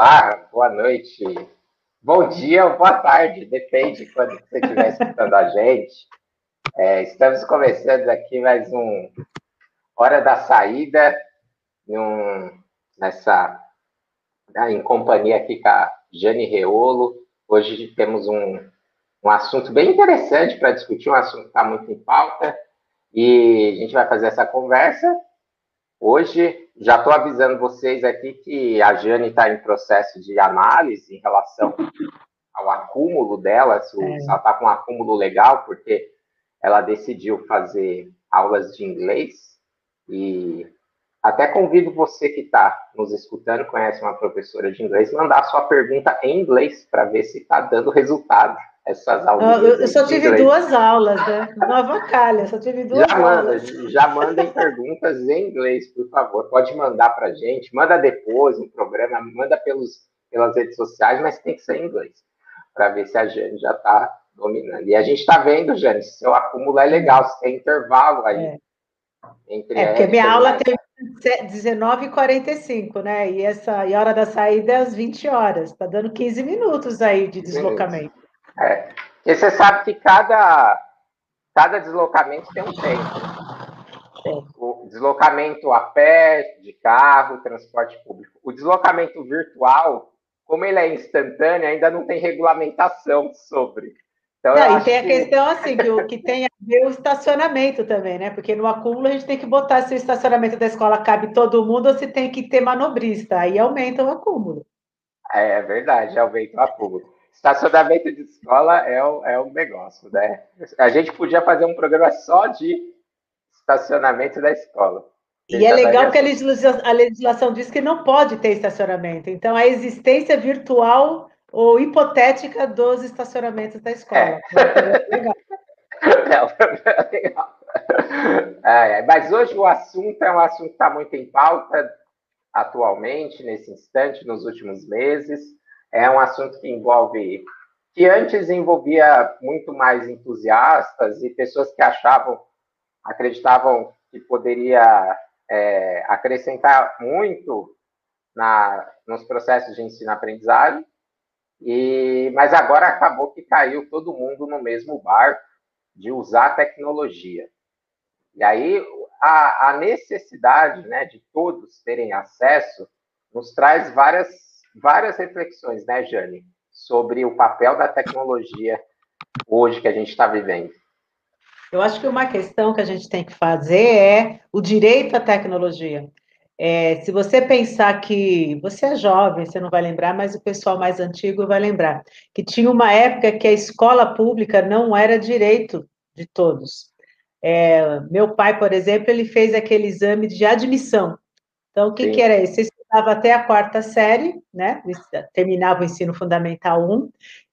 Olá, boa noite. Bom dia ou boa tarde, depende de quando você estiver escutando a gente. É, estamos começando aqui mais um Hora da Saída, nessa, né, em companhia aqui com a Jane Reolo. Hoje temos um, um assunto bem interessante para discutir, um assunto que está muito em pauta, e a gente vai fazer essa conversa. Hoje já estou avisando vocês aqui que a Jane está em processo de análise em relação ao acúmulo dela, se, é. ela está com um acúmulo legal, porque ela decidiu fazer aulas de inglês e até convido você que está nos escutando, conhece uma professora de inglês, mandar sua pergunta em inglês para ver se está dando resultado essas aulas. Eu, eu só tive duas aulas, né? Nova calha, só tive duas já aulas. Manda, já mandem perguntas em inglês, por favor. Pode mandar para a gente, manda depois no programa, manda pelos, pelas redes sociais, mas tem que ser em inglês, para ver se a Jane já está dominando. E a gente está vendo, Jane, se seu acúmulo é legal, se tem intervalo aí. É. Entre é, porque minha aula tem 19h45, né? E, essa, e a hora da saída é às 20 horas. Está dando 15 minutos aí de deslocamento. É. E você sabe que cada, cada deslocamento tem um tempo. O deslocamento a pé, de carro, transporte público. O deslocamento virtual, como ele é instantâneo, ainda não tem regulamentação sobre. Então, não, e tem a que... questão assim, que o que tem a ver o estacionamento também, né? Porque no acúmulo a gente tem que botar se o estacionamento da escola cabe todo mundo ou se tem que ter manobrista. Aí aumenta o acúmulo. É, é verdade, aumenta o acúmulo. Estacionamento de escola é um, é um negócio, né? A gente podia fazer um programa só de estacionamento da escola. E é legal que a legislação, a legislação diz que não pode ter estacionamento. Então, a existência virtual ou hipotética dos estacionamentos da escola. É. é legal. É, legal. É, mas hoje o assunto é um assunto que está muito em pauta atualmente, nesse instante, nos últimos meses é um assunto que envolve que antes envolvia muito mais entusiastas e pessoas que achavam, acreditavam que poderia é, acrescentar muito na, nos processos de ensino-aprendizagem, e mas agora acabou que caiu todo mundo no mesmo barco de usar tecnologia. E aí a, a necessidade né, de todos terem acesso nos traz várias várias reflexões, né, Jane, sobre o papel da tecnologia hoje que a gente está vivendo. Eu acho que uma questão que a gente tem que fazer é o direito à tecnologia. É, se você pensar que você é jovem, você não vai lembrar, mas o pessoal mais antigo vai lembrar que tinha uma época que a escola pública não era direito de todos. É, meu pai, por exemplo, ele fez aquele exame de admissão. Então, o que, que era isso? Você estava até a quarta série, né? Terminava o ensino fundamental 1,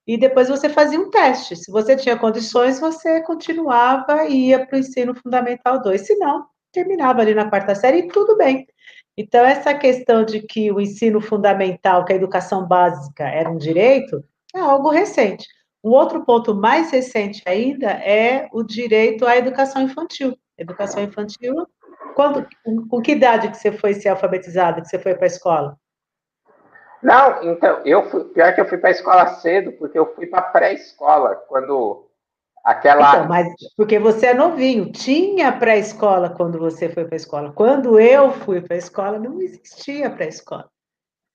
e depois você fazia um teste. Se você tinha condições, você continuava e ia para o ensino fundamental 2. Se não, terminava ali na quarta série e tudo bem. Então, essa questão de que o ensino fundamental, que a educação básica era um direito, é algo recente. Um outro ponto mais recente ainda é o direito à educação infantil. Educação infantil quando, com que idade que você foi ser alfabetizado, que você foi para a escola? Não, então, eu fui, pior que eu fui para a escola cedo, porque eu fui para pré-escola, quando aquela... Então, mas porque você é novinho, tinha pré-escola quando você foi para a escola. Quando eu fui para a escola, não existia pré-escola.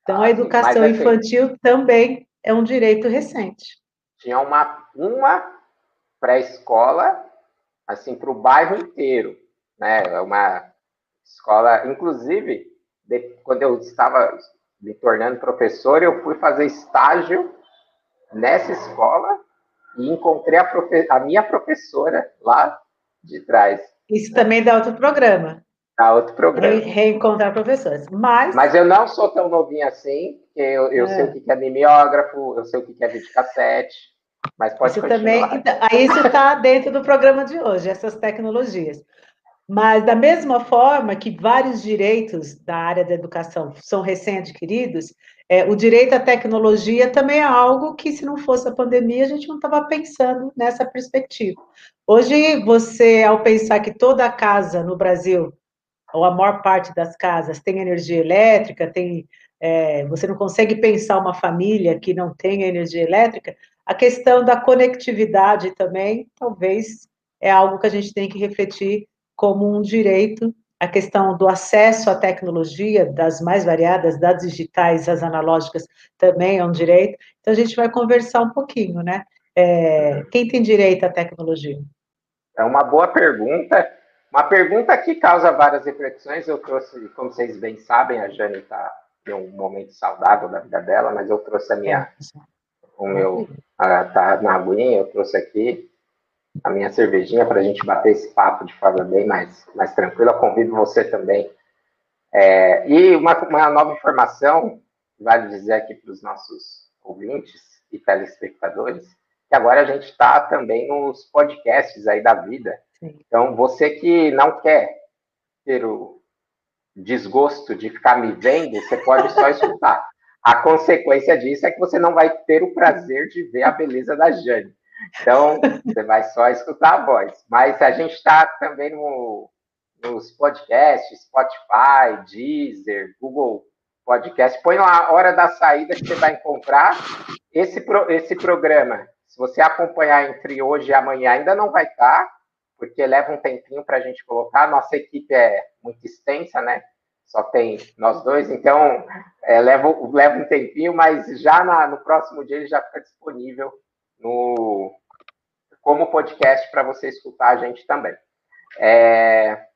Então, ah, a educação assim, infantil também é um direito recente. Tinha uma, uma pré-escola, assim, para o bairro inteiro, né? Uma escola, inclusive, de, quando eu estava me tornando professor, eu fui fazer estágio nessa escola e encontrei a, profe a minha professora lá de trás. Isso também dá outro programa. Dá outro programa. Re reencontrar professores. Mas... Mas eu não sou tão novinho assim, eu, eu é. sei o que é mimeógrafo, eu sei o que é videocassete, mas pode isso continuar. Também, então, aí isso está dentro do programa de hoje, essas tecnologias. Mas, da mesma forma que vários direitos da área da educação são recém-adquiridos, é, o direito à tecnologia também é algo que, se não fosse a pandemia, a gente não estava pensando nessa perspectiva. Hoje, você, ao pensar que toda casa no Brasil, ou a maior parte das casas, tem energia elétrica, tem é, você não consegue pensar uma família que não tenha energia elétrica, a questão da conectividade também, talvez, é algo que a gente tem que refletir como um direito, a questão do acesso à tecnologia, das mais variadas, das digitais, as analógicas, também é um direito. Então, a gente vai conversar um pouquinho, né? É, quem tem direito à tecnologia? É uma boa pergunta. Uma pergunta que causa várias reflexões. Eu trouxe, como vocês bem sabem, a Jane está em um momento saudável da vida dela, mas eu trouxe a minha, o meu, a, tá na aguinha, eu trouxe aqui a minha cervejinha para a gente bater esse papo de forma bem mais, mais tranquila. Convido você também. É, e uma, uma nova informação, vale dizer aqui para os nossos ouvintes e telespectadores, que agora a gente está também nos podcasts aí da vida. Sim. Então, você que não quer ter o desgosto de ficar me vendo, você pode só escutar. A consequência disso é que você não vai ter o prazer de ver a beleza da Jane. Então, você vai só escutar a voz. Mas a gente está também no, nos podcasts, Spotify, Deezer, Google Podcast. Põe lá a hora da saída que você vai encontrar. Esse, pro, esse programa, se você acompanhar entre hoje e amanhã, ainda não vai estar, tá, porque leva um tempinho para a gente colocar. Nossa equipe é muito extensa, né? Só tem nós dois, então é, leva, um tempinho, mas já na, no próximo dia ele já fica disponível no, como podcast para você escutar a gente também. É,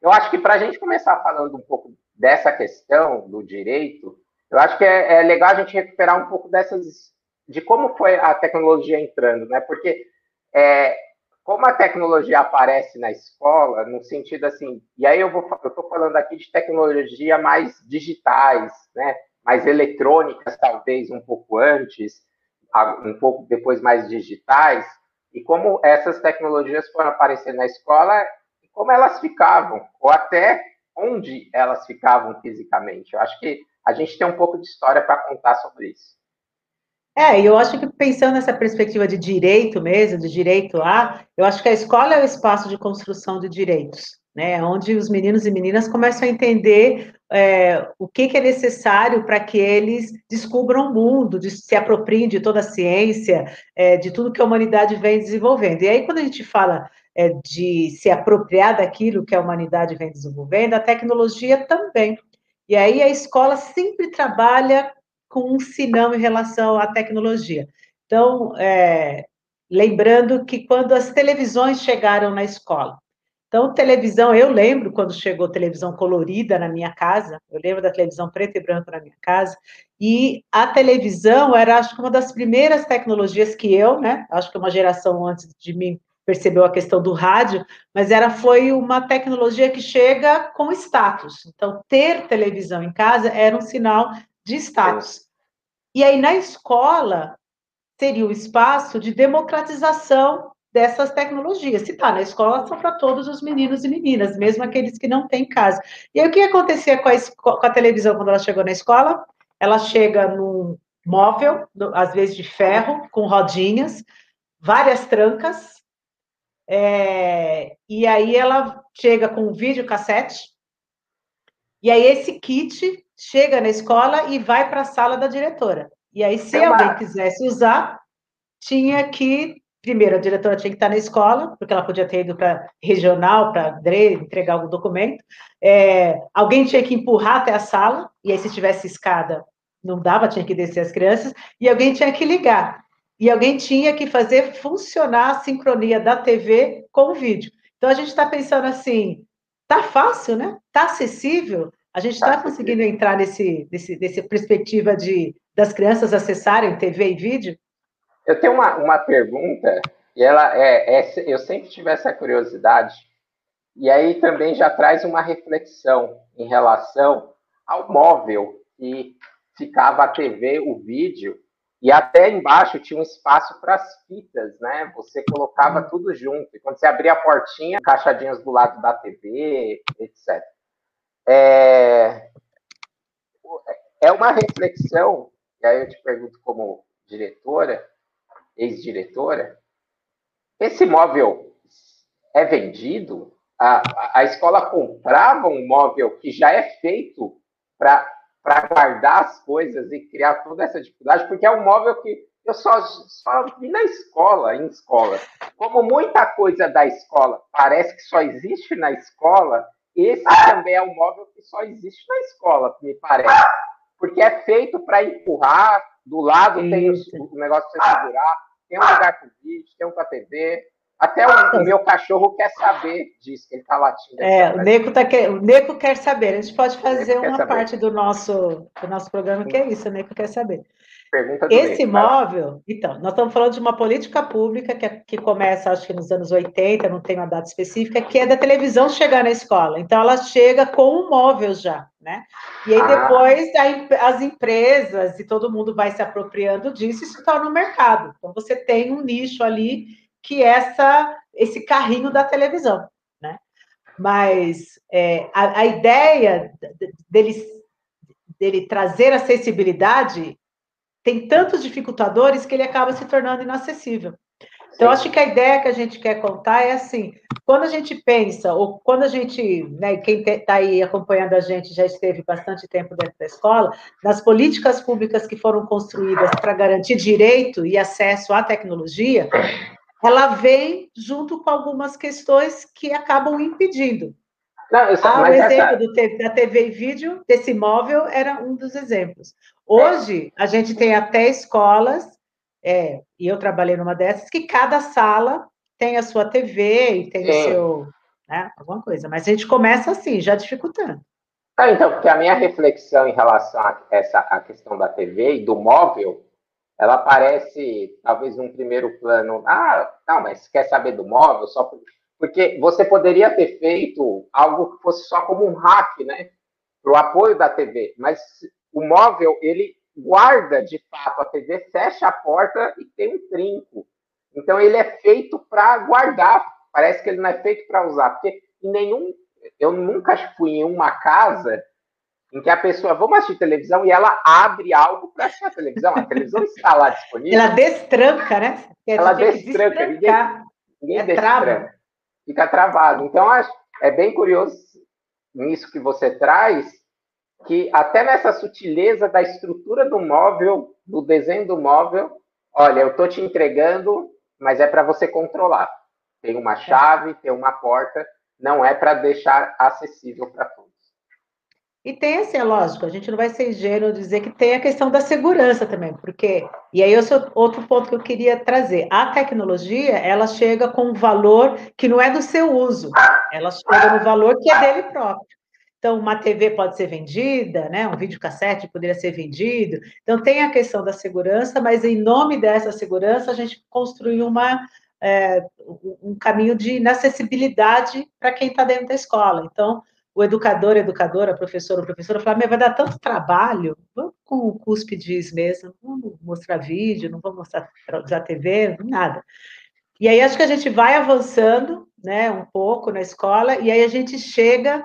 eu acho que para a gente começar falando um pouco dessa questão do direito, eu acho que é, é, legal a gente recuperar um pouco dessas de como foi a tecnologia entrando, né? Porque é, como a tecnologia aparece na escola, no sentido assim, e aí eu vou eu estou falando aqui de tecnologia mais digitais, né? Mais eletrônicas, talvez um pouco antes, um pouco depois mais digitais, e como essas tecnologias foram aparecer na escola como elas ficavam, ou até onde elas ficavam fisicamente. Eu acho que a gente tem um pouco de história para contar sobre isso. É, eu acho que pensando nessa perspectiva de direito mesmo, de direito a, eu acho que a escola é o espaço de construção de direitos né, onde os meninos e meninas começam a entender é, o que, que, é necessário para que eles descubram o mundo, de, se apropriem de toda a ciência, é, de tudo que a humanidade vem desenvolvendo. E aí, quando a gente fala é, de se apropriar daquilo que a humanidade vem desenvolvendo, a tecnologia também. E aí a escola sempre trabalha com um sinão em relação à tecnologia. Então, é, lembrando que quando as televisões chegaram na escola, então, televisão, eu lembro quando chegou televisão colorida na minha casa, eu lembro da televisão preto e branco na minha casa, e a televisão era, acho que, uma das primeiras tecnologias que eu, né, acho que uma geração antes de mim percebeu a questão do rádio, mas era foi uma tecnologia que chega com status. Então, ter televisão em casa era um sinal de status. E aí, na escola, seria o espaço de democratização dessas tecnologias. Se está na escola, são para todos os meninos e meninas, mesmo aqueles que não têm casa. E aí, o que acontecia com a, com a televisão quando ela chegou na escola? Ela chega num móvel, às vezes de ferro, com rodinhas, várias trancas, é, e aí ela chega com um videocassete, e aí esse kit chega na escola e vai para a sala da diretora. E aí, se alguém quisesse usar, tinha que primeiro, a diretora tinha que estar na escola, porque ela podia ter ido para regional, para entregar algum documento. É, alguém tinha que empurrar até a sala, e aí, se tivesse escada, não dava, tinha que descer as crianças, e alguém tinha que ligar. E alguém tinha que fazer funcionar a sincronia da TV com o vídeo. Então, a gente está pensando assim, tá fácil, né? Tá acessível. A gente está tá conseguindo entrar nesse, nesse, nessa perspectiva de das crianças acessarem TV e vídeo? Eu tenho uma, uma pergunta, e ela é, é, eu sempre tive essa curiosidade, e aí também já traz uma reflexão em relação ao móvel que ficava a TV, o vídeo, e até embaixo tinha um espaço para as fitas, né? Você colocava uhum. tudo junto. E quando você abria a portinha, caixadinhas do lado da TV, etc. É, é uma reflexão, e aí eu te pergunto como diretora, ex-diretora, esse móvel é vendido? A, a escola comprava um móvel que já é feito para guardar as coisas e criar toda essa dificuldade, porque é um móvel que eu só, só vi na escola, em escola. Como muita coisa da escola parece que só existe na escola, esse também é um móvel que só existe na escola, me parece. Porque é feito para empurrar, do lado tem o, o negócio para você segurar, tem um lugar com vídeo, tem um com a TV, até o, o, meu cachorro quer saber disso, ele está latindo. É, o Neco, tá que... o Neco quer saber. A gente pode fazer uma parte do nosso, do nosso programa que é isso, o Neco quer saber. Pergunta do Esse Neco, móvel, então, nós estamos falando de uma política pública que, que começa, acho que nos anos 80, não tem uma data específica, que é da televisão chegar na escola. Então, ela chega com o móvel já, né? E aí, ah. depois, a, as empresas e todo mundo vai se apropriando disso e isso está no mercado. Então, você tem um nicho ali que essa esse carrinho da televisão, né? Mas é, a, a, ideia dele, dele trazer acessibilidade tem tantos dificultadores que ele acaba se tornando inacessível. Então, acho que a ideia que a gente quer contar é assim: quando a gente pensa, ou quando a gente, né, quem está aí acompanhando a gente já esteve bastante tempo dentro da escola, nas políticas públicas que foram construídas para garantir direito e acesso à tecnologia, ela vem junto com algumas questões que acabam impedindo. Não, ah, o exemplo essa... da TV e vídeo, desse móvel, era um dos exemplos. Hoje, a gente tem até escolas, é, e eu trabalhei numa dessas, que cada sala tem a sua TV e tem Sim. o seu. Né, alguma coisa. Mas a gente começa assim, já dificultando. Ah, então, porque a minha reflexão em relação a essa a questão da TV e do móvel ela aparece, talvez, num primeiro plano. Ah, não, mas quer saber do móvel? Só porque você poderia ter feito algo que fosse só como um hack, né? Para o apoio da TV. Mas o móvel, ele guarda de fato a TV, fecha a porta e tem um trinco. Então, ele é feito para guardar. Parece que ele não é feito para usar. Porque em nenhum. Eu nunca fui em uma casa em que a pessoa, vamos assistir televisão e ela abre algo para assistir a televisão. A televisão está lá disponível. Ela destranca, né? ela destranca. Ninguém, ninguém é destranca. Fica travado. Então, acho, é bem curioso nisso que você traz, que até nessa sutileza da estrutura do móvel, do desenho do móvel, olha, eu estou te entregando, mas é para você controlar. Tem uma chave, tem uma porta, não é para deixar acessível para todos. E tem assim, é lógico, a gente não vai ser ingênuo dizer que tem a questão da segurança também, porque, e aí esse é outro ponto que eu queria trazer, a tecnologia, ela chega com um valor que não é do seu uso, ela chega no valor que é dele próprio. Então, uma TV pode ser vendida, né? um videocassete poderia ser vendido. Então, tem a questão da segurança, mas em nome dessa segurança, a gente construiu uma, é, um caminho de inacessibilidade para quem está dentro da escola. Então, o educador, a educadora, a professora, falar, mas vai dar tanto trabalho, vamos com o cúspides mesmo, não vamos mostrar vídeo, não vamos mostrar usar TV, nada. E aí acho que a gente vai avançando, né, um pouco na escola, e aí a gente chega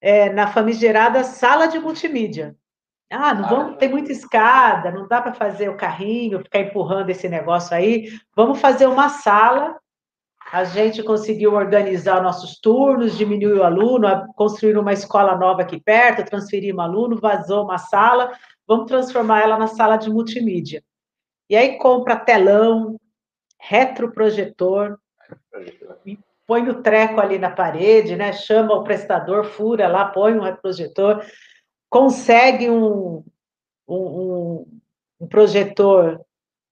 é, na famigerada sala de multimídia. Ah, não vamos, tem muita escada, não dá para fazer o carrinho, ficar empurrando esse negócio aí. Vamos fazer uma sala a gente conseguiu organizar nossos turnos, diminuir o aluno, construir uma escola nova aqui perto, transferir um aluno, vazou uma sala, vamos transformar ela na sala de multimídia. E aí compra telão, retroprojetor, põe o treco ali na parede, né? Chama o prestador, fura lá, põe um retroprojetor, consegue um, um, um projetor,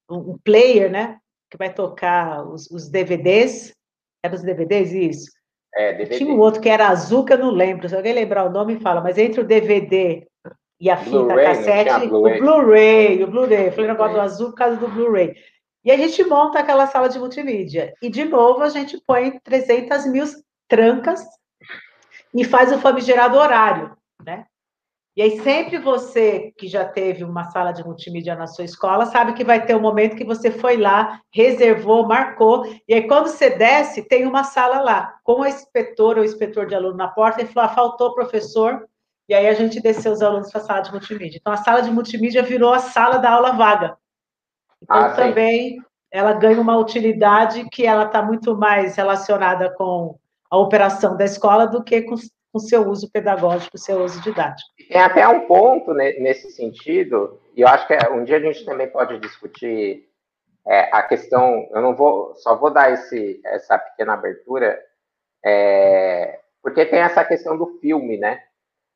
um player, né? Que vai tocar os, os DVDs. Era os DVDs, isso? É, DVD. Tinha um outro que era azul, que eu não lembro. Se alguém lembrar o nome, fala. Mas entre o DVD e a fita cassete, Blu o Blu-ray, o Blu-ray. Eu falei negócio do azul por causa do Blu-ray. E a gente monta aquela sala de multimídia. E, de novo, a gente põe 300 mil trancas e faz o famigerado horário, né? E aí, sempre você que já teve uma sala de multimídia na sua escola, sabe que vai ter um momento que você foi lá, reservou, marcou, e aí, quando você desce, tem uma sala lá, com o inspetor ou inspetor de aluno na porta, e falou: ah, faltou professor, e aí a gente desceu os alunos para a sala de multimídia. Então, a sala de multimídia virou a sala da aula vaga. Então, ah, também, ela ganha uma utilidade que ela está muito mais relacionada com a operação da escola do que com, com seu uso pedagógico, seu uso didático. Tem até um ponto nesse sentido, e eu acho que um dia a gente também pode discutir é, a questão, eu não vou, só vou dar esse, essa pequena abertura, é, porque tem essa questão do filme, né?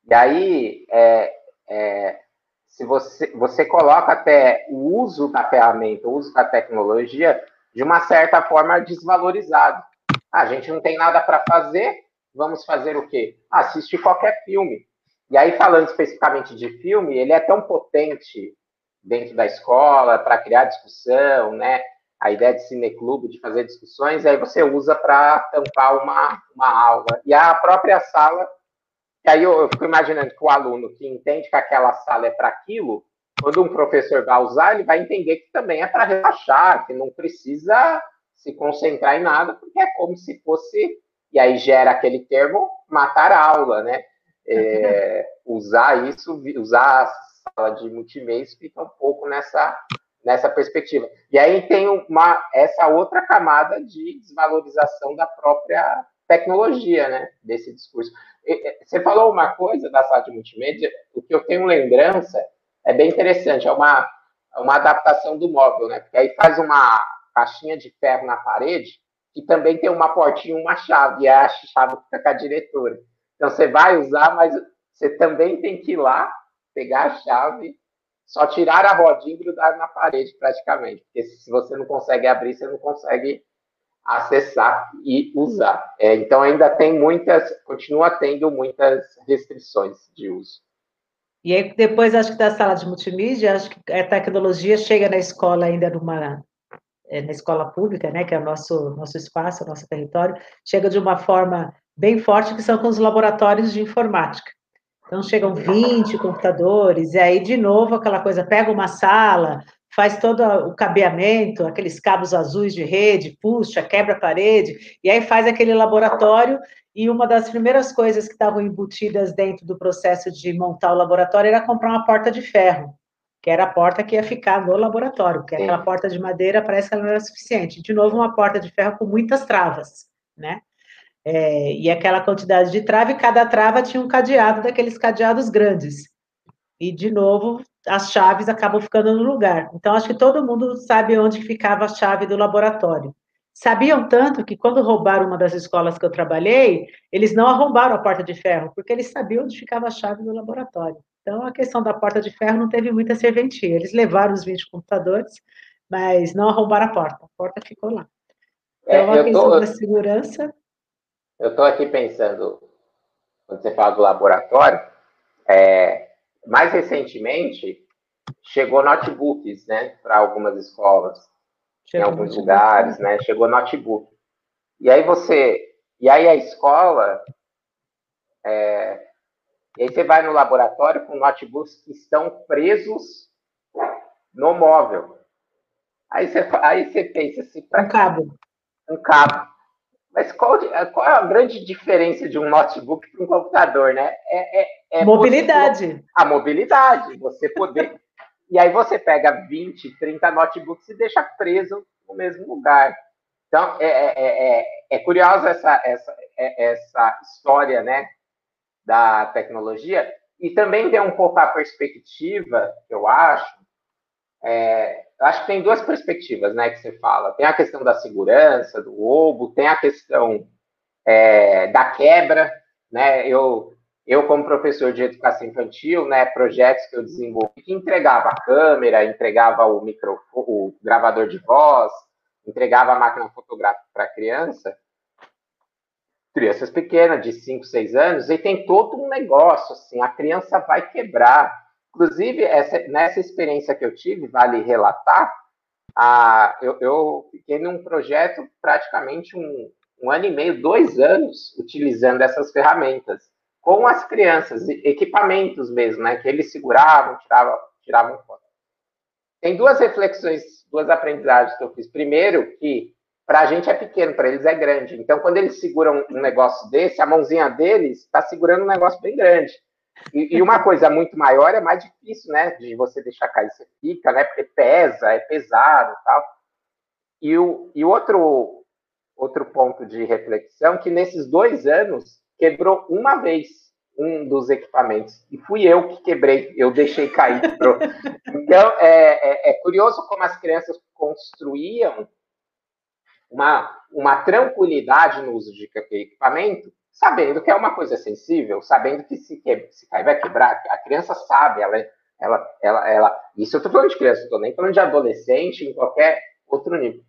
E aí, é, é, se você, você coloca até o uso da ferramenta, o uso da tecnologia, de uma certa forma desvalorizado. Ah, a gente não tem nada para fazer, vamos fazer o quê? Assiste qualquer filme. E aí, falando especificamente de filme, ele é tão potente dentro da escola para criar discussão, né? A ideia de cineclube, de fazer discussões, aí você usa para tampar uma, uma aula. E a própria sala, que aí eu, eu fico imaginando que o aluno que entende que aquela sala é para aquilo, quando um professor vai usar, ele vai entender que também é para relaxar, que não precisa se concentrar em nada, porque é como se fosse, e aí gera aquele termo, matar a aula, né? É, usar isso, usar a sala de multimeios fica um pouco nessa, nessa perspectiva. E aí tem uma, essa outra camada de desvalorização da própria tecnologia, né? Desse discurso. Você falou uma coisa da sala de multimídia, o que eu tenho lembrança é bem interessante, é uma, uma adaptação do móvel, né? Porque aí faz uma caixinha de ferro na parede que também tem uma portinha uma chave, e a chave fica com a diretora. Então você vai usar, mas você também tem que ir lá, pegar a chave, só tirar a rodinha e grudar na parede praticamente. Porque se você não consegue abrir, você não consegue acessar e usar. É, então ainda tem muitas, continua tendo muitas restrições de uso. E aí depois acho que da sala de multimídia, acho que a tecnologia chega na escola ainda numa é, na escola pública, né, que é o nosso, nosso espaço, o nosso território, chega de uma forma bem forte, que são com os laboratórios de informática. Então, chegam 20 computadores, e aí, de novo, aquela coisa, pega uma sala, faz todo o cabeamento, aqueles cabos azuis de rede, puxa, quebra a parede, e aí faz aquele laboratório, e uma das primeiras coisas que estavam embutidas dentro do processo de montar o laboratório era comprar uma porta de ferro que era a porta que ia ficar no laboratório, porque aquela porta de madeira parece que ela não era suficiente. De novo, uma porta de ferro com muitas travas, né? É, e aquela quantidade de trava, e cada trava tinha um cadeado daqueles cadeados grandes. E, de novo, as chaves acabam ficando no lugar. Então, acho que todo mundo sabe onde ficava a chave do laboratório. Sabiam tanto que, quando roubaram uma das escolas que eu trabalhei, eles não arrombaram a porta de ferro, porque eles sabiam onde ficava a chave do laboratório. Então, a questão da porta de ferro não teve muita serventia. Eles levaram os 20 computadores, mas não arrombaram a porta. A porta ficou lá. Então, é, a questão tô, da segurança. Eu estou aqui pensando, quando você fala do laboratório, é, mais recentemente chegou notebooks, né, para algumas escolas, chegou em alguns lugares, né, chegou notebook. E aí você, e aí a escola é, e aí você vai no laboratório com notebooks que estão presos no móvel. Aí você, aí você pensa assim... Um cabo. Um cabo. Mas qual, qual é a grande diferença de um notebook para um computador, né? É, é, é mobilidade. Você, a mobilidade. Você poder... e aí você pega 20, 30 notebooks e deixa preso no mesmo lugar. Então, é, é, é, é curiosa essa, essa, essa história, né? Da tecnologia, e também tem um pouco a perspectiva, eu acho, é, acho que tem duas perspectivas, né, que você fala. Tem a questão da segurança, do roubo, tem a questão é, da quebra, né, eu, eu como professor de educação infantil, né, projetos que eu desenvolvi, que entregava a câmera, entregava o, micro, o gravador de voz, entregava a máquina fotográfica para a criança, crianças pequenas, de 5, 6 anos, e tem todo um negócio, assim, a criança vai quebrar. Inclusive, essa, nessa experiência que eu tive, vale relatar, a, eu, eu fiquei num projeto praticamente um, um ano e meio, dois anos, utilizando essas ferramentas, com as crianças, equipamentos mesmo, né, que eles seguravam, tiravam, tiravam foto. Tem duas reflexões, duas aprendizagens que eu fiz. Primeiro, que para a gente é pequeno, para eles é grande. Então, quando eles seguram um negócio desse, a mãozinha deles está segurando um negócio bem grande. E, e, uma coisa muito maior é mais difícil, né? De você deixar cair, você fica, né? Porque pesa, é pesado e tal. E o e outro, outro ponto de reflexão, que nesses dois anos, quebrou uma vez um dos equipamentos. E fui eu que quebrei, eu deixei cair. Então, é, é, é, curioso como as crianças construíam uma, uma tranquilidade no uso de equipamento, sabendo que é uma coisa sensível, sabendo que se, que, se cair vai quebrar, a criança sabe, ela, ela, ela, ela isso eu estou falando de criança, estou nem falando de adolescente, em qualquer outro nível.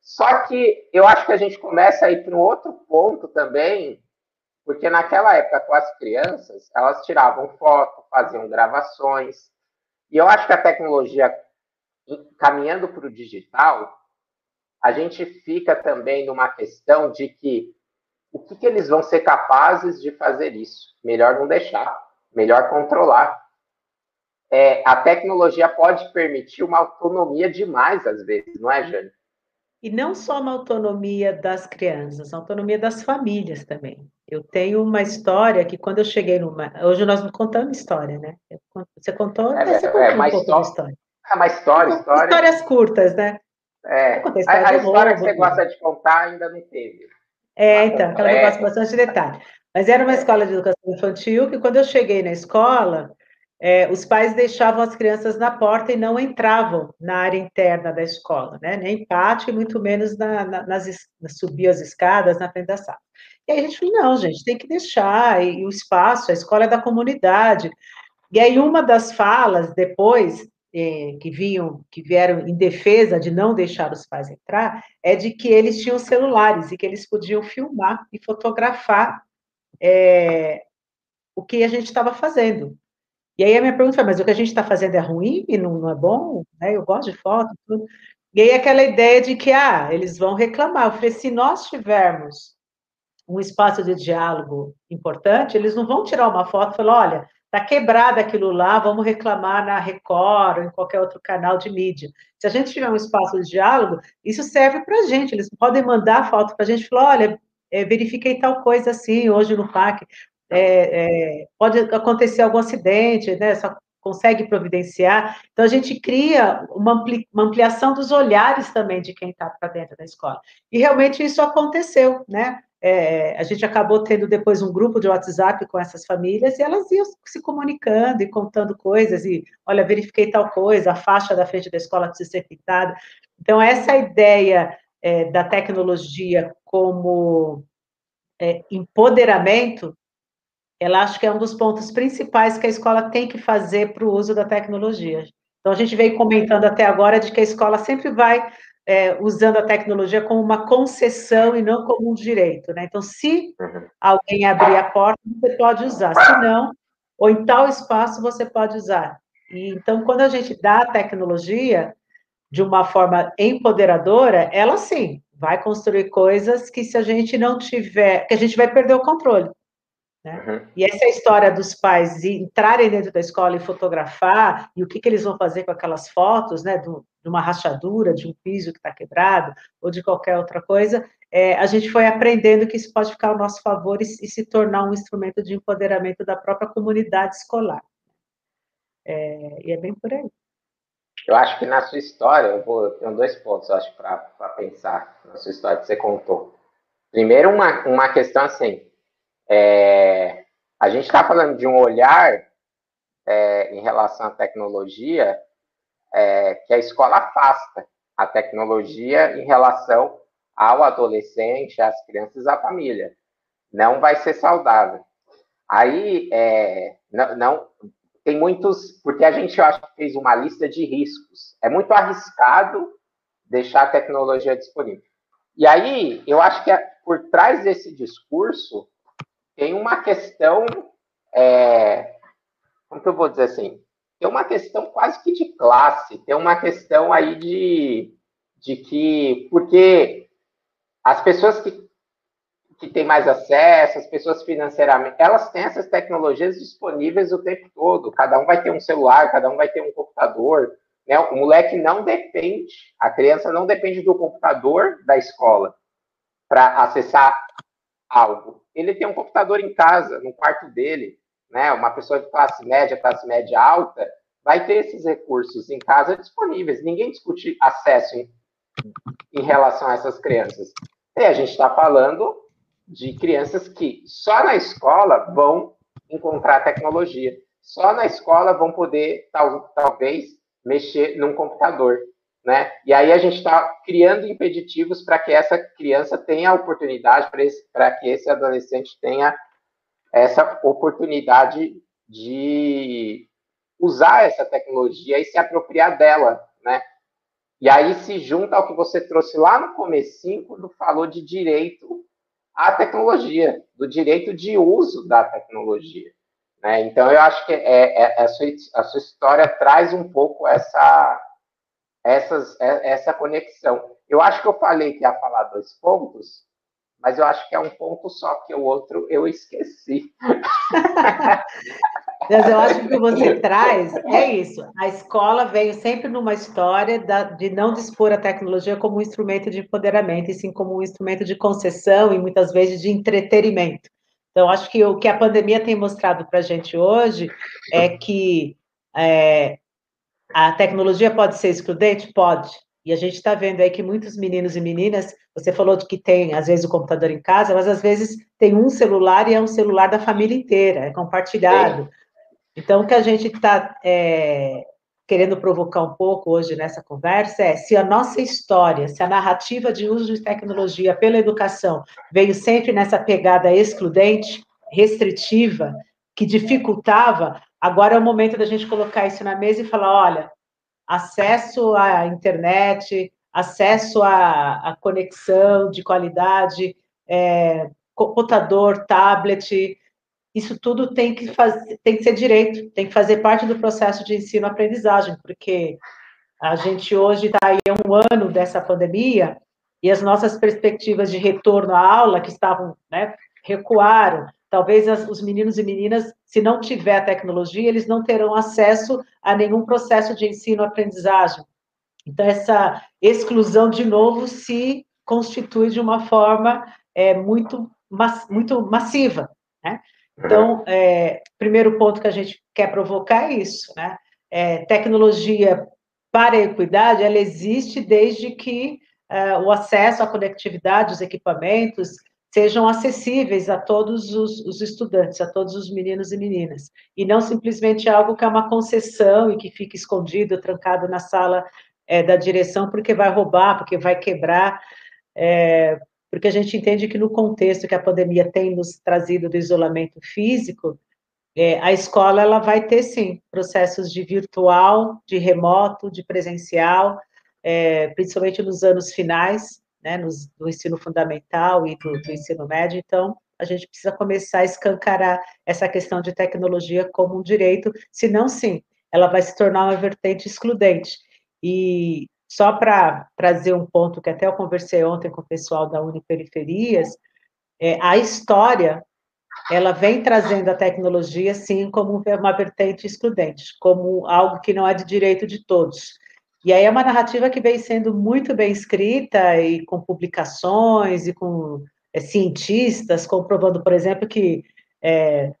Só que eu acho que a gente começa a ir para um outro ponto também, porque naquela época com as crianças, elas tiravam foto, faziam gravações, e eu acho que a tecnologia caminhando para o digital, a gente fica também numa questão de que o que, que eles vão ser capazes de fazer isso? Melhor não deixar, melhor controlar. É, a tecnologia pode permitir uma autonomia demais, às vezes, não é, Jane? E não só uma autonomia das crianças, a autonomia das famílias também. Eu tenho uma história que quando eu cheguei numa. Hoje nós não contamos história, né? Você contou? É, você contou é, um história. história. É uma história, história. Histórias curtas, né? É. A história, a, história que você gosta de contar ainda não teve. É, então, aquela que eu gosto bastante de detalhe. Mas era uma escola de educação infantil que, quando eu cheguei na escola, é, os pais deixavam as crianças na porta e não entravam na área interna da escola, né? Nem pátio, e muito menos na, na, nas, subir as escadas na frente da sala. E aí a gente falou, não, gente, tem que deixar, e, e o espaço, a escola é da comunidade. E aí uma das falas, depois, é, que vinham, que vieram em defesa de não deixar os pais entrar, é de que eles tinham celulares e que eles podiam filmar e fotografar é, o que a gente estava fazendo. E aí a minha pergunta foi, mas o que a gente está fazendo é ruim e não, não é bom? Né? Eu gosto de foto, tudo. E aí aquela ideia de que, ah, eles vão reclamar. Eu falei, se nós tivermos um espaço de diálogo importante, eles não vão tirar uma foto e falar, olha, Está quebrado aquilo lá, vamos reclamar na Record ou em qualquer outro canal de mídia. Se a gente tiver um espaço de diálogo, isso serve para a gente. Eles podem mandar foto para a gente falar: olha, é, verifiquei tal coisa assim hoje no parque. É, é, pode acontecer algum acidente, né? Só consegue providenciar. Então, a gente cria uma ampliação dos olhares também de quem está para dentro da escola. E realmente isso aconteceu, né? É, a gente acabou tendo depois um grupo de WhatsApp com essas famílias e elas iam se comunicando e contando coisas e, olha, verifiquei tal coisa, a faixa da frente da escola precisa ser pintada. Então, essa ideia é, da tecnologia como é, empoderamento, ela acho que é um dos pontos principais que a escola tem que fazer para o uso da tecnologia. Então, a gente veio comentando até agora de que a escola sempre vai é, usando a tecnologia como uma concessão e não como um direito, né? Então, se uhum. alguém abrir a porta, você pode usar, se não, ou em tal espaço você pode usar. E, então, quando a gente dá a tecnologia de uma forma empoderadora, ela sim vai construir coisas que se a gente não tiver, que a gente vai perder o controle. Né? Uhum. E essa história dos pais entrarem dentro da escola e fotografar, e o que, que eles vão fazer com aquelas fotos, né, do, de uma rachadura, de um piso que está quebrado, ou de qualquer outra coisa, é, a gente foi aprendendo que isso pode ficar ao nosso favor e, e, se tornar um instrumento de empoderamento da própria comunidade escolar. É, e é bem por aí. Eu acho que na sua história, eu, vou, eu tenho dois pontos, acho, para pensar na sua história que você contou. Primeiro, uma, uma questão assim, é, a gente está falando de um olhar é, em relação à tecnologia é, que a escola afasta a tecnologia em relação ao adolescente, às crianças, à família. Não vai ser saudável. Aí, é, não, não, tem muitos, porque a gente, eu acho fez uma lista de riscos. É muito arriscado deixar a tecnologia disponível. E aí, eu acho que é, por trás desse discurso tem uma questão, é, como que eu vou dizer assim? Tem uma questão quase que de classe, tem uma questão aí de, de que, porque as pessoas que, que têm mais acesso, as pessoas financeiramente, elas têm essas tecnologias disponíveis o tempo todo, cada um vai ter um celular, cada um vai ter um computador, né? O moleque não depende, a criança não depende do computador da escola para acessar algo. Ele tem um computador em casa, no quarto dele, né? Uma pessoa de classe média, classe média alta, vai ter esses recursos em casa disponíveis. Ninguém discute acesso em, em relação a essas crianças. E a gente está falando de crianças que só na escola vão encontrar tecnologia, só na escola vão poder, tal, talvez, mexer num computador. Né? E aí a gente está criando impeditivos para que essa criança tenha a oportunidade, para que esse adolescente tenha essa oportunidade de usar essa tecnologia e se apropriar dela, né? E aí se junta ao que você trouxe lá no comecinho, quando falou de direito à tecnologia, do direito de uso da tecnologia. Né? Então, eu acho que é, é, a, sua, a sua história traz um pouco essa, essas, é, essa conexão. Eu acho que eu falei que ia falar dois pontos, mas eu acho que é um ponto só, que o outro eu esqueci. Mas eu acho que o que você traz é isso. A escola veio sempre numa história da, de não dispor a tecnologia como um instrumento de empoderamento, e sim como um instrumento de concessão e muitas vezes de entretenimento. Então, acho que o que a pandemia tem mostrado para a gente hoje é que é, a tecnologia pode ser excludente? Pode. E a gente está vendo aí que muitos meninos e meninas, você falou de que tem, às vezes, o computador em casa, mas às vezes tem um celular e é um celular da família inteira, é compartilhado. Sim. Então, o que a gente está é, querendo provocar um pouco hoje nessa conversa é se a nossa história, se a narrativa de uso de tecnologia pela educação veio sempre nessa pegada excludente, restritiva, que dificultava, agora é o momento da gente colocar isso na mesa e falar: olha, acesso à internet, acesso à, à conexão de qualidade, é, computador, tablet, isso tudo tem que, fazer, tem que ser direito, tem que fazer parte do processo de ensino-aprendizagem, porque a gente hoje está aí há um ano dessa pandemia e as nossas perspectivas de retorno à aula, que estavam, né, recuaram. Talvez as, os meninos e meninas, se não tiver a tecnologia, eles não terão acesso a nenhum processo de ensino-aprendizagem. Então, essa exclusão, de novo, se constitui de uma forma é, muito, muito massiva, né? Então, é, primeiro ponto que a gente quer provocar é isso, né? É, tecnologia para a equidade, ela existe desde que é, o acesso à conectividade, os equipamentos, sejam acessíveis a todos os, os, estudantes, a todos os meninos e meninas, e não simplesmente algo que é uma concessão e que fica escondido, trancado na sala é, da direção porque vai roubar, porque vai quebrar, é, porque a gente entende que no contexto que a pandemia tem nos trazido do isolamento físico, é, a escola ela vai ter sim processos de virtual, de remoto, de presencial, é, principalmente nos anos finais, né, do ensino fundamental e do, do ensino médio. Então, a gente precisa começar a escancarar essa questão de tecnologia como um direito, senão, sim, ela vai se tornar uma vertente excludente. E só para trazer um ponto que até eu conversei ontem com o pessoal da Uniperiferias, é, a história, ela vem trazendo a tecnologia, sim, como uma vertente excludente, como algo que não é de direito de todos. E aí é uma narrativa que vem sendo muito bem escrita e com publicações e com é, cientistas comprovando, por exemplo, que é,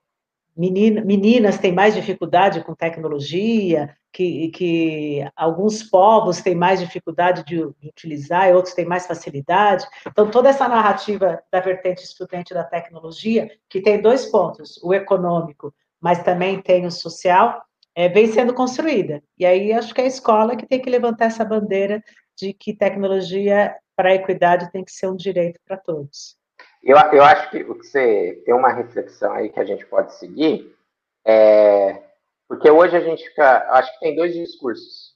menina, meninas têm mais dificuldade com tecnologia, que, que alguns povos têm mais dificuldade de, de, utilizar e outros têm mais facilidade. Então, toda essa narrativa da vertente estudante da tecnologia, que tem dois pontos, o econômico, mas também tem o social, é, vem sendo construída. E aí, acho que é a escola que tem que levantar essa bandeira de que tecnologia para a equidade tem que ser um direito para todos. Eu, eu acho que você tem uma reflexão aí que a gente pode seguir, é, porque hoje a gente fica, acho que tem dois discursos,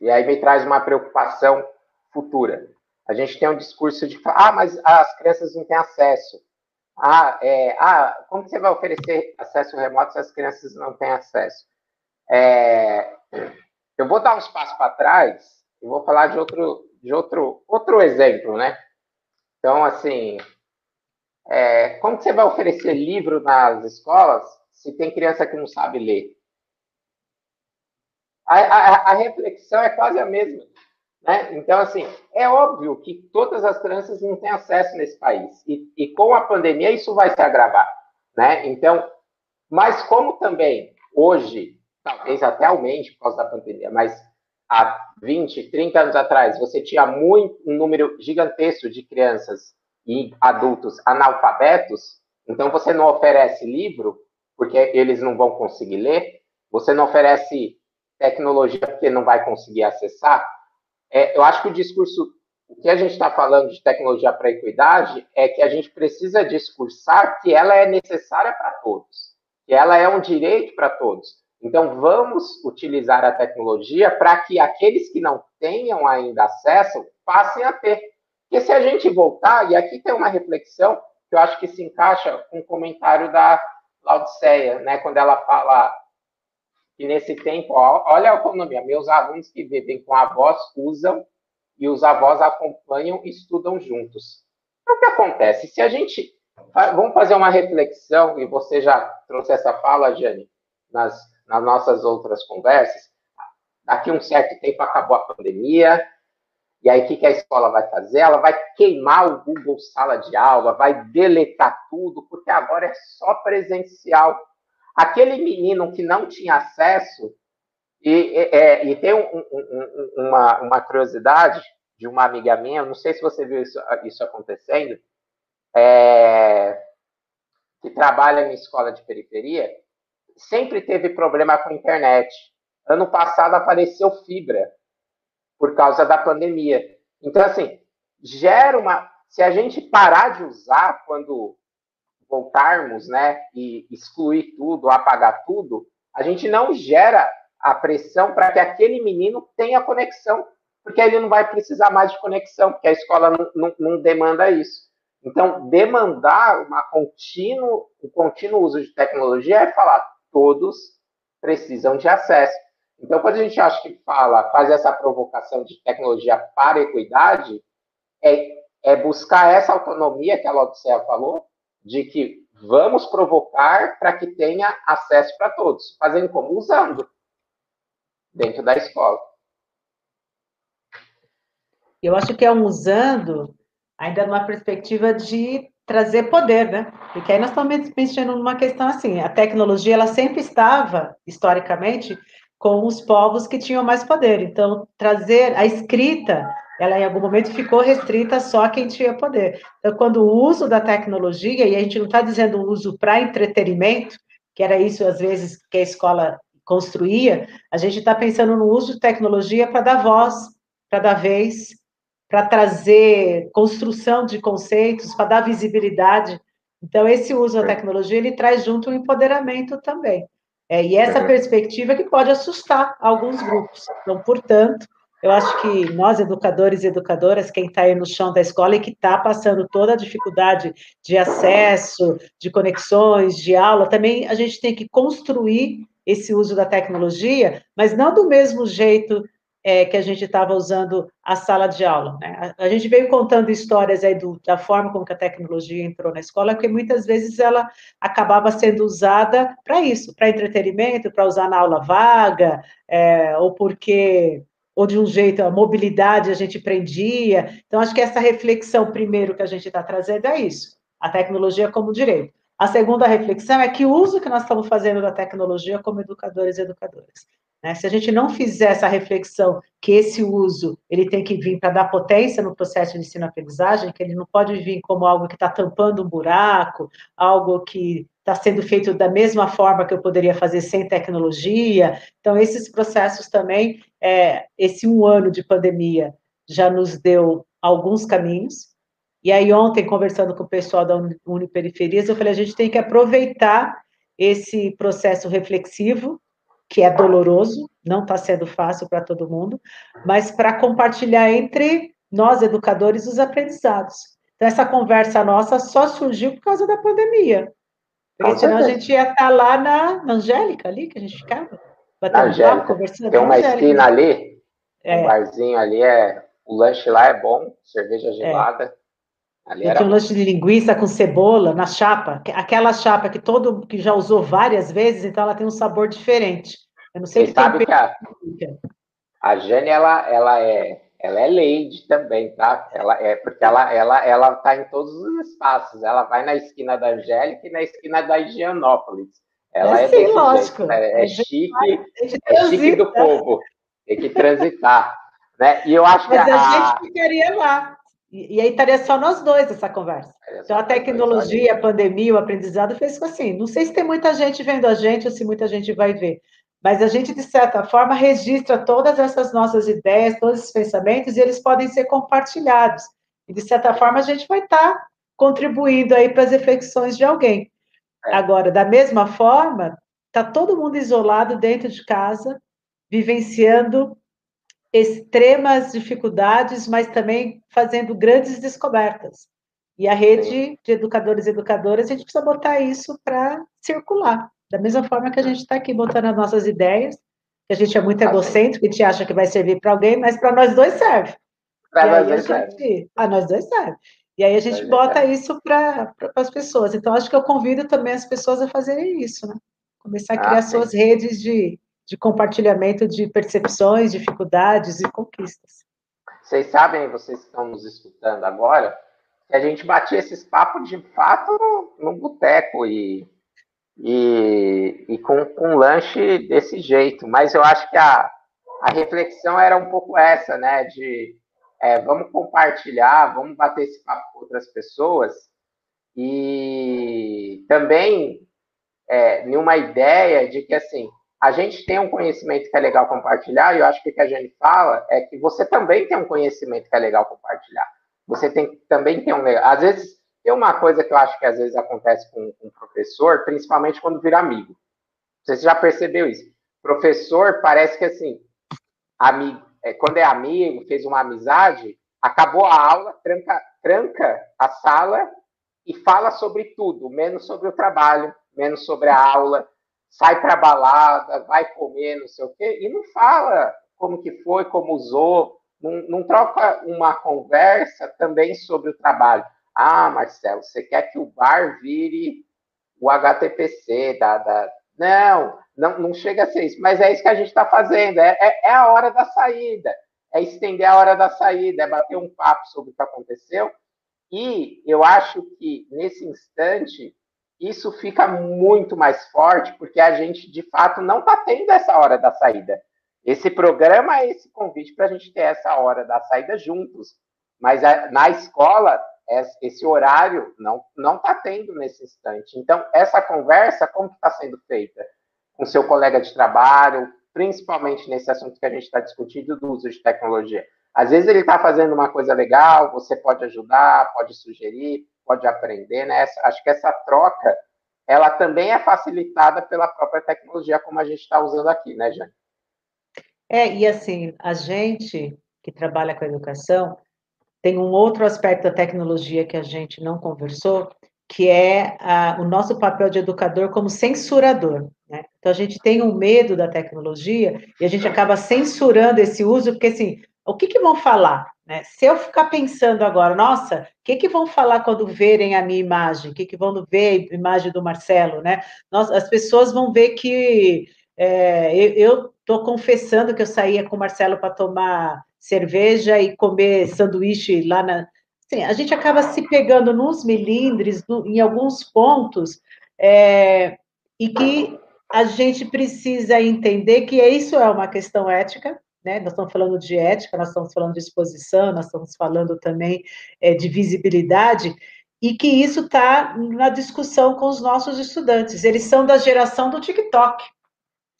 e aí me traz uma preocupação futura. A gente tem um discurso de, ah, mas as crianças não têm acesso. Ah, é, ah como você vai oferecer acesso remoto se as crianças não têm acesso? É, eu vou dar um passo para trás e vou falar de outro, de outro, outro exemplo, né? Então, assim, é, como que você vai oferecer livro nas escolas se tem criança que não sabe ler? A, a, a reflexão é quase a mesma. Né? Então, assim, é óbvio que todas as crianças não têm acesso nesse país. E, e com a pandemia isso vai se agravar. Né? Então, mas como também hoje, talvez até aumente por causa da pandemia, mas há 20, 30 anos atrás, você tinha muito, um número gigantesco de crianças e adultos analfabetos, então você não oferece livro, porque eles não vão conseguir ler, você não oferece tecnologia porque não vai conseguir acessar. É, eu acho que o discurso, o que a gente está falando de tecnologia para a equidade é que a gente precisa discursar que ela é necessária para todos, que ela é um direito para todos. Então, vamos utilizar a tecnologia para que aqueles que não tenham ainda acesso passem a ter. Porque se a gente voltar, e aqui tem uma reflexão que eu acho que se encaixa com o comentário da Laodiceia, né, quando ela fala que nesse tempo, ó, olha a autonomia, meus alunos que vivem com avós usam e os avós acompanham e estudam juntos. Então, o que acontece? Se a gente. Vamos fazer uma reflexão, e você já trouxe essa fala, Jane, nas, nas nossas outras conversas. Daqui um certo tempo acabou a pandemia, e aí, o que, que a escola vai fazer? Ela vai queimar o Google Sala de Aula, vai deletar tudo, porque agora é só presencial. Aquele menino que não tinha acesso, e, é, e tem um, um, uma, uma curiosidade de uma amiga minha, não sei se você viu isso, isso acontecendo, é, que trabalha em escola de periferia, sempre teve problema com a internet. Ano passado apareceu fibra por causa da pandemia. Então, assim, gera uma. Se a gente parar de usar quando voltarmos, né, e excluir tudo, apagar tudo, a gente não gera a pressão para que aquele menino tenha conexão, porque ele não vai precisar mais de conexão, porque a escola não, não, não demanda isso. Então, demandar uma contínuo, um contínuo uso de tecnologia é falar todos precisam de acesso. Então, quando a gente acha que fala, faz essa provocação de tecnologia para equidade, é, é buscar essa autonomia que a Laodicea falou, de que vamos provocar para que tenha acesso para todos. Fazendo como? Usando dentro da escola. Eu acho que é um usando ainda numa perspectiva de trazer poder, né? Porque aí nós estamos mexendo numa questão assim, a tecnologia ela sempre estava, historicamente, com os povos que tinham mais poder. Então, trazer a escrita, ela em algum momento ficou restrita só a quem tinha poder. Então, quando o uso da tecnologia, e a gente não está dizendo o uso para entretenimento, que era isso às vezes que a escola construía, a gente está pensando no uso de tecnologia para dar voz, para dar vez, para trazer construção de conceitos, para dar visibilidade. Então, esse uso da tecnologia, ele traz junto o empoderamento também. É, e essa uhum. perspectiva que pode assustar alguns grupos. Então, portanto, eu acho que nós, educadores e educadoras, quem está aí no chão da escola e que está passando toda a dificuldade de acesso, de conexões, de aula, também a gente tem que construir esse uso da tecnologia, mas não do mesmo jeito é, que a gente estava usando a sala de aula. Né? A, a, gente veio contando histórias aí do, da forma como a tecnologia entrou na escola, que muitas vezes ela acabava sendo usada para isso, para entretenimento, para usar na aula vaga, é, ou porque ou de um jeito a mobilidade a gente prendia. Então, acho que essa reflexão, primeiro, que a gente está trazendo é isso, a tecnologia como direito. A segunda reflexão é que o uso que nós estamos fazendo da tecnologia como educadores e educadoras. Né? Se a gente não fizer essa reflexão que esse uso ele tem que vir para dar potência no processo de ensino-aprendizagem, que ele não pode vir como algo que está tampando um buraco, algo que está sendo feito da mesma forma que eu poderia fazer sem tecnologia. Então, esses processos também, é, esse um ano de pandemia já nos deu alguns caminhos. E aí, ontem, conversando com o pessoal da Uniperiferias, eu falei, a gente tem que aproveitar esse processo reflexivo que é doloroso, não está sendo fácil para todo mundo, mas para compartilhar entre nós, educadores, os aprendizados. Então, essa conversa nossa só surgiu por causa da pandemia. Porque senão a gente ia estar tá lá na, na Angélica, ali, que a gente ficava. Batendo papo, conversando. Tem uma Angélica. esquina ali, é. um barzinho ali, é, o lanche lá é bom, cerveja gelada. É. Ali tinha um lanche de linguiça com cebola na chapa, aquela chapa que todo que já usou várias vezes, então ela tem um sabor diferente. Eu não sei se sabe que a, a Jane ela, ela é ela é lady também, tá? Ela é porque ela ela ela tá em todos os espaços. Ela vai na esquina da Angélica e na esquina da Higienópolis. Ela é, é sim, lógico. Jeito, né? É chique, é chique do povo. Tem que transitar, né? E eu acho Mas que a, a gente ficaria lá E, e aí estaria só nós dois essa conversa. Então, a tecnologia, a pandemia, o aprendizado fez assim. Não sei se tem muita gente vendo a gente ou se muita gente vai ver, mas a gente, de certa forma, registra todas essas nossas ideias, todos esses pensamentos, e eles podem ser compartilhados. E, de certa forma, a gente vai estar tá contribuindo aí para as reflexões de alguém. É. Agora, da mesma forma, está todo mundo isolado dentro de casa, vivenciando extremas dificuldades, mas também fazendo grandes descobertas. E a rede de educadores e educadoras, a gente precisa botar isso para circular. Da mesma forma que a gente está aqui botando as nossas ideias, que a gente é muito egocêntrico, a gente acha que vai servir para alguém, mas para nós dois serve. Para nós dois serve. A nós dois serve. E aí a gente bota isso para as pessoas. Então, acho que eu convido também as pessoas a fazerem isso, né? Começar a criar ah, suas redes de, de compartilhamento de percepções, dificuldades e conquistas. Vocês sabem, vocês que estão nos escutando agora, que a gente batia esses papos de fato no, no boteco e, e, e com, com lanche desse jeito. Mas eu acho que a, a reflexão era um pouco essa, né? De é, vamos compartilhar, vamos bater esse papo com outras pessoas e também é, numa ideia de que assim a gente tem um conhecimento que é legal compartilhar e eu acho que o que a gente fala é que você também tem um conhecimento que é legal compartilhar. Você tem também tem um às vezes tem uma coisa que eu acho que às vezes acontece com, o professor, principalmente quando vira amigo. Você já percebeu isso? Professor parece que assim, amigo, é, quando é amigo, fez uma amizade, acabou a aula, tranca, tranca a sala e fala sobre tudo, menos sobre o trabalho, menos sobre a aula, sai para balada, vai comer, não sei o quê, e não fala como que foi, como usou, não, não troca uma conversa também sobre o trabalho. Ah, Marcelo, você quer que o bar vire o HTPC da, da... Não, não, não chega a ser isso, mas é isso que a gente está fazendo. É, é, é, a hora da saída, é estender a hora da saída, é bater um papo sobre o que aconteceu. E eu acho que nesse instante isso fica muito mais forte, porque a gente de fato não está tendo essa hora da saída. Esse programa é esse convite para a gente ter essa hora da saída juntos. Mas a, na escola, esse horário não não está tendo nesse instante. Então, essa conversa, como está sendo feita? com seu colega de trabalho, principalmente nesse assunto que a gente está discutindo do uso de tecnologia. Às vezes ele está fazendo uma coisa legal, você pode ajudar, pode sugerir, pode aprender, né? Acho que essa troca, ela também é facilitada pela própria tecnologia, como a gente está usando aqui, né, Jane? É, e assim, a gente que trabalha com a educação, tem um outro aspecto da tecnologia que a gente não conversou, que é a, o nosso papel de educador como censurador. Né? Então, a gente tem um medo da tecnologia e a gente acaba censurando esse uso, porque assim, o que, que vão falar? Né? Se eu ficar pensando agora, nossa, o que, que vão falar quando verem a minha imagem? O que, que vão ver a imagem do Marcelo? Né? Nós, as pessoas vão ver que é, eu estou confessando que eu saía com o Marcelo para tomar cerveja e comer sanduíche lá na, Sim, a gente acaba se pegando nos milindres, no, em alguns pontos, é, e que a gente precisa entender que isso é uma questão ética, né? Nós estamos falando de ética, nós estamos falando de exposição, nós estamos falando também é, de visibilidade, e que isso está na discussão com os nossos estudantes. Eles são da geração do TikTok,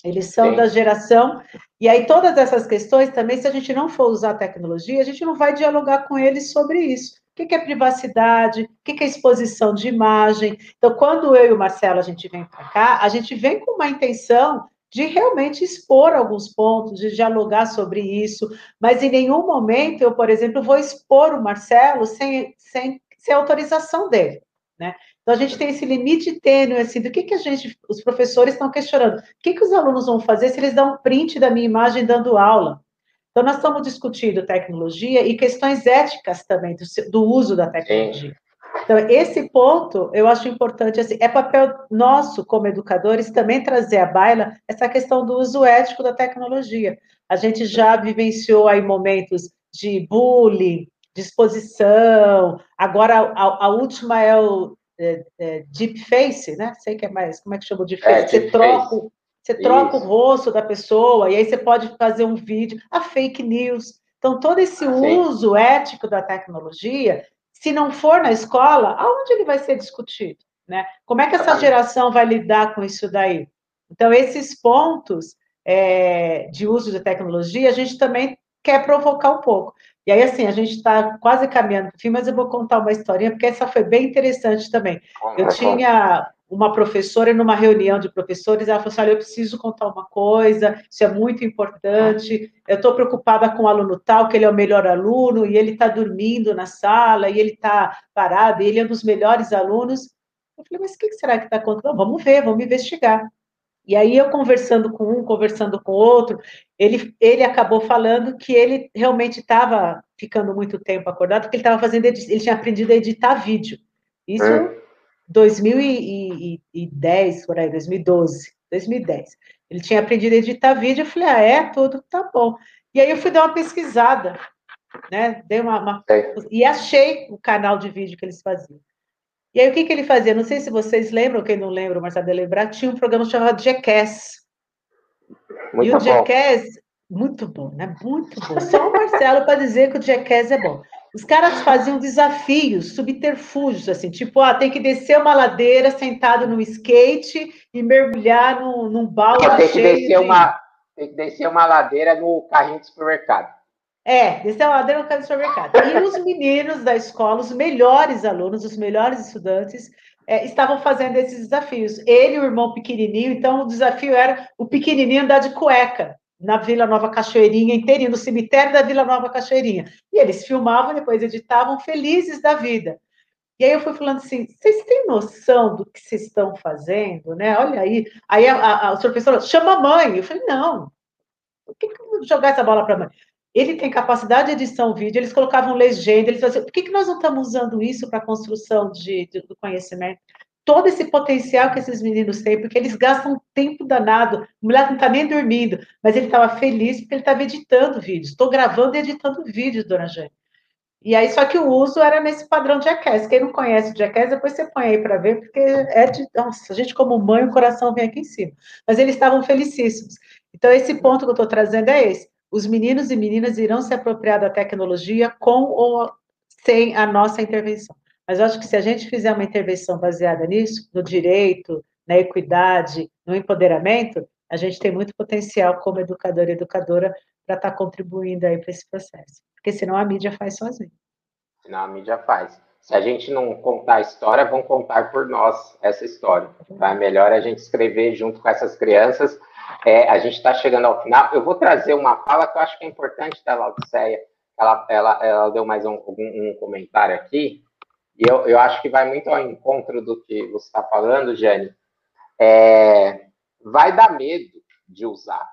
eles são Sim. da geração. E aí, todas essas questões também, se a gente não for usar tecnologia, a gente não vai dialogar com eles sobre isso. O que é privacidade? O que é exposição de imagem? Então, quando eu e o Marcelo a gente vem para cá, a gente vem com uma intenção de realmente expor alguns pontos, de dialogar sobre isso, mas em nenhum momento eu, por exemplo, vou expor o Marcelo sem, sem, sem autorização dele, né? Então, a gente tem esse limite tênue, assim, do que, que a gente, os professores estão questionando. O que, que os alunos vão fazer se eles dão um print da minha imagem dando aula? Então, nós estamos discutindo tecnologia e questões éticas também do, do uso da tecnologia. Então, esse ponto eu acho importante, assim, é papel nosso, como educadores, também trazer à baila essa questão do uso ético da tecnologia. A gente já vivenciou aí momentos de bullying, de exposição, agora a, a última é o é, é, deep face, né? Sei que é mais, como é que chama o deep face? É, você troca, face. você troca o rosto da pessoa e aí você pode fazer um vídeo, a fake news. Então, todo esse Sim. uso ético da tecnologia, se não for na escola, aonde ele vai ser discutido? Né? Como é que essa geração vai lidar com isso daí? Então, esses pontos é, de uso de tecnologia, a gente também quer provocar um pouco. E aí, assim, a gente está quase caminhando para o fim, mas eu vou contar uma historinha, porque essa foi bem interessante também. Eu tinha uma professora numa reunião de professores, ela falou assim, olha, eu preciso contar uma coisa, isso é muito importante, eu estou preocupada com o aluno tal, que ele é o melhor aluno, e ele está dormindo na sala, e ele está parado, e ele é um dos melhores alunos. Eu falei, mas o que será que está acontecendo? Vamos ver, vamos investigar. E aí eu conversando com um, conversando com outro, ele, ele acabou falando que ele realmente estava ficando muito tempo acordado, porque ele estava fazendo, ele tinha aprendido a editar vídeo. Isso é. 2010, por aí, 2012, 2010. Ele tinha aprendido a editar vídeo, eu falei, ah, é? Tudo, tá bom. E aí eu fui dar uma pesquisada, né? Dei uma, uma... É. E achei o canal de vídeo que eles faziam. E aí o que, que ele fazia? Não sei se vocês lembram, quem não lembra, mas sabe lembrar, tinha um programa chamado Jackass. Muito e o bom. Jackass, muito bom, né? Muito bom. Só o Marcelo para dizer que o Jackass é bom. Os caras faziam desafios, subterfúgios, assim, tipo, ah, tem que descer uma ladeira sentado no skate e mergulhar num, num balde tem que descer de... uma Tem que descer uma ladeira no carrinho de supermercado. É, descer uma ladeira no carrinho de supermercado. E os meninos da escola, os melhores alunos, os melhores estudantes, é, estavam fazendo esses desafios. Ele e o irmão pequenininho, então o desafio era o pequenininho andar de cueca na Vila Nova Cachoeirinha inteirinho, no cemitério da Vila Nova Cachoeirinha. E eles filmavam, depois editavam, felizes da vida. E aí eu fui falando assim, vocês têm noção do que vocês estão fazendo, né? Olha aí. Aí a, a, a, o professor chama a mãe. Eu falei, não, por que, que eu vou jogar essa bola para a mãe? Ele tem capacidade de edição vídeo, eles colocavam legenda, eles faziam, por que, que nós não estamos usando isso para a construção de, de, do conhecimento? Todo esse potencial que esses meninos têm, porque eles gastam tempo danado. O moleque não está nem dormindo, mas ele estava feliz porque ele estava editando vídeos. Estou gravando e editando vídeos, dona Jane. E aí, só que o uso era nesse padrão de Jackass. Quem não conhece o Jackass, depois você põe aí para ver, porque é de. Nossa, a gente, como mãe, o coração vem aqui em cima. Mas eles estavam felicíssimos. Então, esse ponto que eu estou trazendo é esse. Os meninos e meninas irão se apropriar da tecnologia com ou sem a nossa intervenção. Mas eu acho que se a gente fizer uma intervenção baseada nisso, no direito, na equidade, no empoderamento, a gente tem muito potencial como educador e educadora para estar tá contribuindo aí para esse processo. Porque senão a mídia faz sozinha. Senão a mídia faz. Se a gente não contar a história, vão contar por nós essa história. Tá? Melhor a gente escrever junto com essas crianças. É, a gente está chegando ao final. Eu vou trazer uma fala que eu acho que é importante da Laodiceia. Ela, ela, ela deu mais um, um, um comentário aqui, e eu, eu acho que vai muito ao encontro do que você está falando, Jane. É, vai dar medo de usar.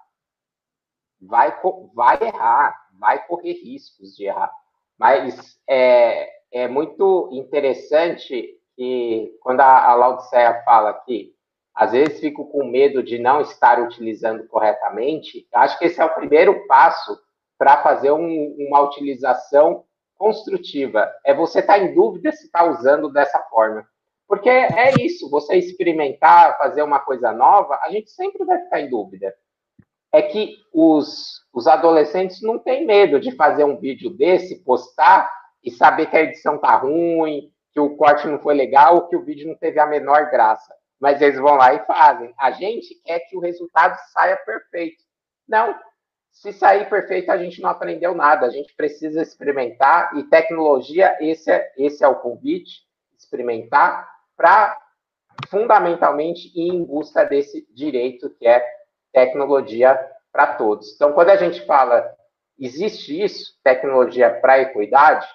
Vai, vai errar, vai correr riscos de errar. Mas é, é muito interessante que quando a, a fala que às vezes fico com medo de não estar utilizando corretamente, acho que esse é o primeiro passo para fazer um, uma utilização construtiva. É você estar tá em dúvida se está usando dessa forma. Porque é isso, você experimentar, fazer uma coisa nova, a gente sempre vai ficar em dúvida. É que os, os adolescentes não têm medo de fazer um vídeo desse, postar e saber que a edição tá ruim, que o corte não foi legal, que o vídeo não teve a menor graça. Mas eles vão lá e fazem. A gente quer que o resultado saia perfeito. Não, se sair perfeito, a gente não aprendeu nada. A gente precisa experimentar e tecnologia, esse é, esse é o convite, experimentar para fundamentalmente ir em busca desse direito que é tecnologia para todos. Então, quando a gente fala existe isso, tecnologia para equidade,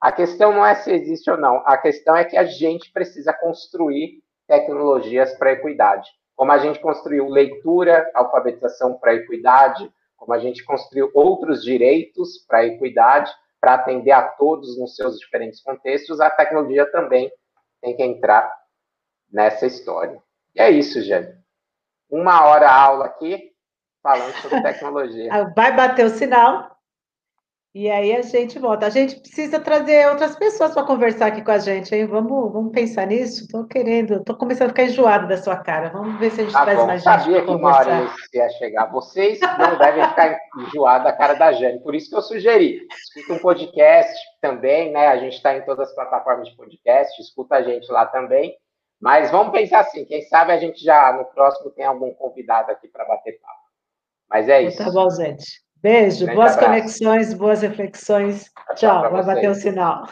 a questão não é se existe ou não, a questão é que a gente precisa construir tecnologias para equidade. Como a gente construiu leitura, alfabetização para equidade, como a gente construiu outros direitos para a equidade, para atender a todos nos seus diferentes contextos, a tecnologia também tem que entrar nessa história. E é isso, gente. Uma hora aula aqui, falando sobre tecnologia. Vai bater o sinal. E aí a gente volta. A gente precisa trazer outras pessoas para conversar aqui com a gente, hein? Vamos, vamos pensar nisso? Estou querendo, estou começando a ficar enjoado da sua cara. Vamos ver se a gente tá traz bom. mais gente. Sabia que uma hora isso ia chegar. Vocês não devem ficar enjoados da cara da Jane. Por isso que eu sugeri. Escuta um podcast também, né? A gente está em todas as plataformas de podcast, escuta a gente lá também. Mas vamos pensar assim, quem sabe a gente já no próximo tem algum convidado aqui para bater papo. Mas é isso. Tá bom, gente. Beijo, boas abraço. conexões, boas reflexões. Tchau, Tchau vai bater o sinal.